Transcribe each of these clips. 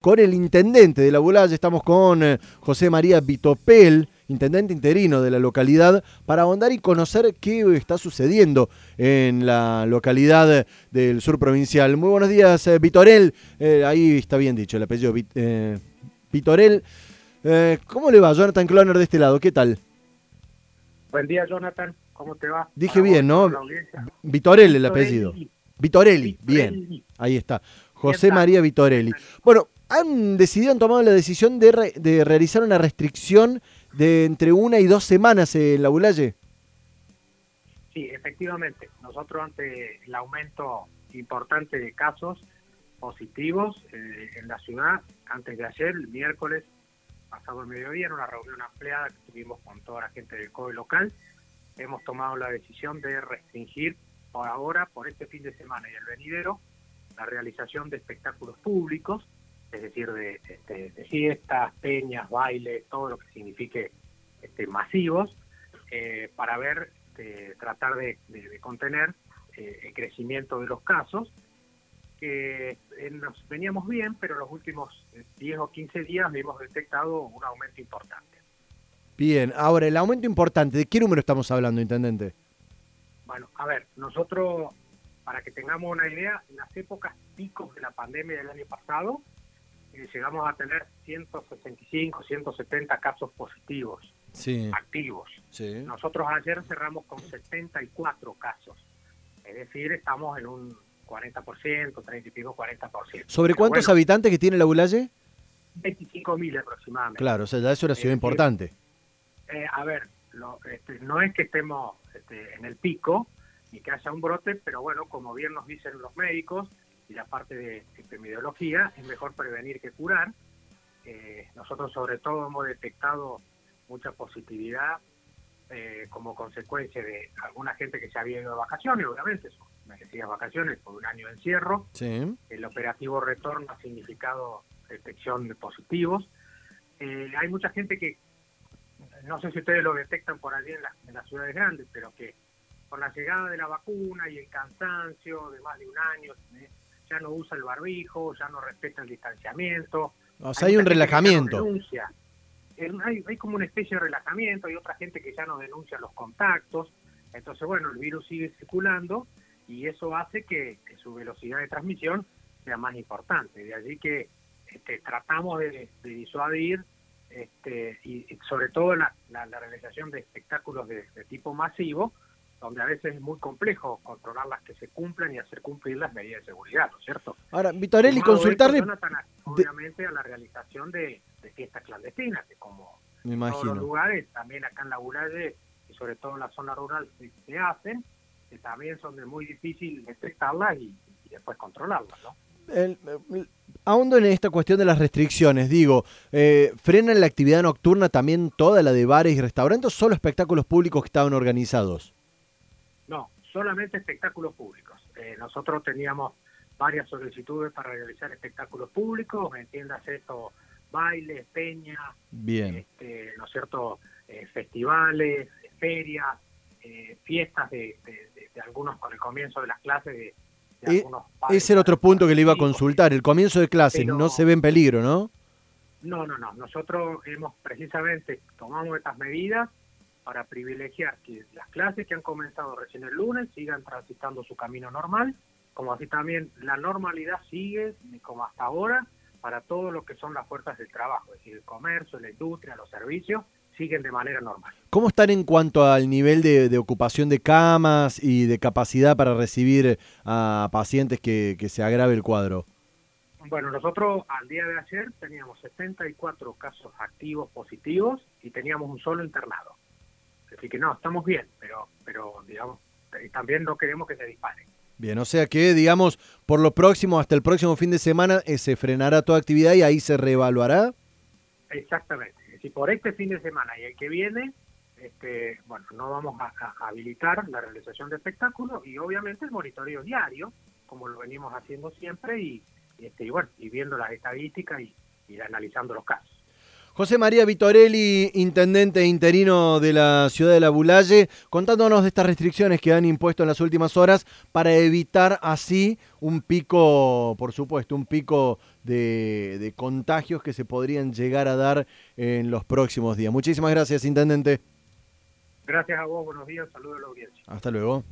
con el intendente de la Bulaya, estamos con eh, José María Vitopel, intendente interino de la localidad, para ahondar y conocer qué está sucediendo en la localidad del sur provincial. Muy buenos días, eh, Vitorel, eh, ahí está bien dicho el apellido, Vitorel. ¿Cómo le va, Jonathan Cloner, de este lado? ¿Qué tal? Buen día, Jonathan. ¿Cómo te va? Dije bien, ¿no? Vitorel el apellido. Vitorelli, bien. Ahí está. José María Vitorelli. Bueno, han decidido, han tomado la decisión de, de realizar una restricción de entre una y dos semanas en la Bulaye. Sí, efectivamente. Nosotros ante el aumento importante de casos positivos eh, en la ciudad, antes de ayer, el miércoles, pasado el mediodía, en una reunión ampliada que tuvimos con toda la gente del COE local, hemos tomado la decisión de restringir por ahora, por este fin de semana y el venidero, la realización de espectáculos públicos, es decir, de, este, de fiestas, peñas, bailes, todo lo que signifique este, masivos, eh, para ver, este, tratar de, contener eh, el crecimiento de los casos, que eh, nos veníamos bien, pero en los últimos 10 o 15 días hemos detectado un aumento importante. Bien, ahora el aumento importante, ¿de qué número estamos hablando, Intendente? Bueno, a ver, nosotros, para que tengamos una idea, en las épocas picos de la pandemia del año pasado, llegamos a tener 165, 170 casos positivos activos. Nosotros ayer cerramos con 74 casos. Es decir, estamos en un 40%, 30 y pico, 40%. ¿Sobre cuántos habitantes que tiene la Bulaye? 25.000 aproximadamente. Claro, o sea, ya es una ciudad importante. Eh, a ver, este, no es que estemos este, en el pico ni que haya un brote, pero bueno, como bien nos dicen los médicos, y la parte de epidemiología, es mejor prevenir que curar. Eh, nosotros sobre todo hemos detectado mucha positividad eh, como consecuencia de alguna gente que se había ido de vacaciones, obviamente, son merecidas vacaciones por un año de encierro. El operativo retorno ha significado detección de positivos. Eh, hay mucha gente que, no sé si ustedes lo detectan por allí en, en las ciudades grandes, pero que con la llegada de la vacuna y el cansancio de más de un año, ya no usa el barbijo, ya no respeta el distanciamiento. O sea, hay, un relajamiento. hay, hay, como una especie de relajamiento, hay otra gente que ya no denuncia los contactos. Entonces, bueno, el virus sigue circulando y eso hace que, su velocidad de transmisión sea más importante. De allí que este, tratamos de, disuadir este, y, sobre todo la, realización de espectáculos de tipo masivo, donde a veces es muy complejo controlar las que se cumplan y hacer cumplir las medidas de seguridad, ¿no es cierto? Ahora, Vitorelli, consultarle... obviamente a la realización de, fiestas clandestinas, que como en todos los lugares, también acá en la Bulaye y sobre todo en la zona rural se, hacen, que también son de muy difícil detectarlas y, después controlarlas, ¿no? El, ahondo en esta cuestión de las restricciones, digo, eh, ¿frenan la actividad nocturna también toda la de bares y restaurantes o solo espectáculos públicos que estaban organizados? Solamente espectáculos públicos. Eh, nosotros teníamos varias solicitudes para realizar espectáculos públicos, entiendas esto, bailes, peñas, Bien. Este, ¿no es cierto?, eh, festivales, ferias, eh, fiestas de, algunos con el comienzo de las clases de, algunos Ese era otro punto que le iba a consultar, el comienzo de clases no se ve en peligro, ¿no? No, no, no. Nosotros hemos precisamente tomamos estas medidas para privilegiar que las clases que han comenzado recién el lunes sigan transitando su camino normal, como así también la normalidad sigue como hasta ahora para todo lo que son las fuerzas del trabajo, es decir, el comercio, la industria, los servicios, siguen de manera normal. ¿Cómo están en cuanto al nivel de, ocupación de camas y de capacidad para recibir a pacientes que, que se agrave el cuadro? Bueno, nosotros al día de ayer teníamos 74 casos activos positivos y teníamos un solo internado. Así que no, estamos bien, pero, pero digamos, también no queremos que se dispare. Bien, o sea que, digamos, por lo próximo, hasta el próximo fin de semana, eh, se frenará toda actividad y ahí se reevaluará. Exactamente. Si por este fin de semana y el que viene, este, bueno, no vamos a, habilitar la realización de espectáculos y obviamente el monitoreo diario, como lo venimos haciendo siempre, y, este, y bueno, y viendo las estadísticas y, y analizando los casos. José María Vitorelli, intendente interino de la ciudad de La Bulalle, contándonos de estas restricciones que han impuesto en las últimas horas para evitar así un pico, por supuesto, un pico de, de contagios que se podrían llegar a dar en los próximos días. Muchísimas gracias, intendente. Gracias a vos, buenos días, saludos a la audiencia. Hasta luego.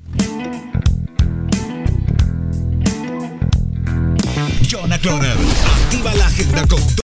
Jonah Cloner, activa la agenda con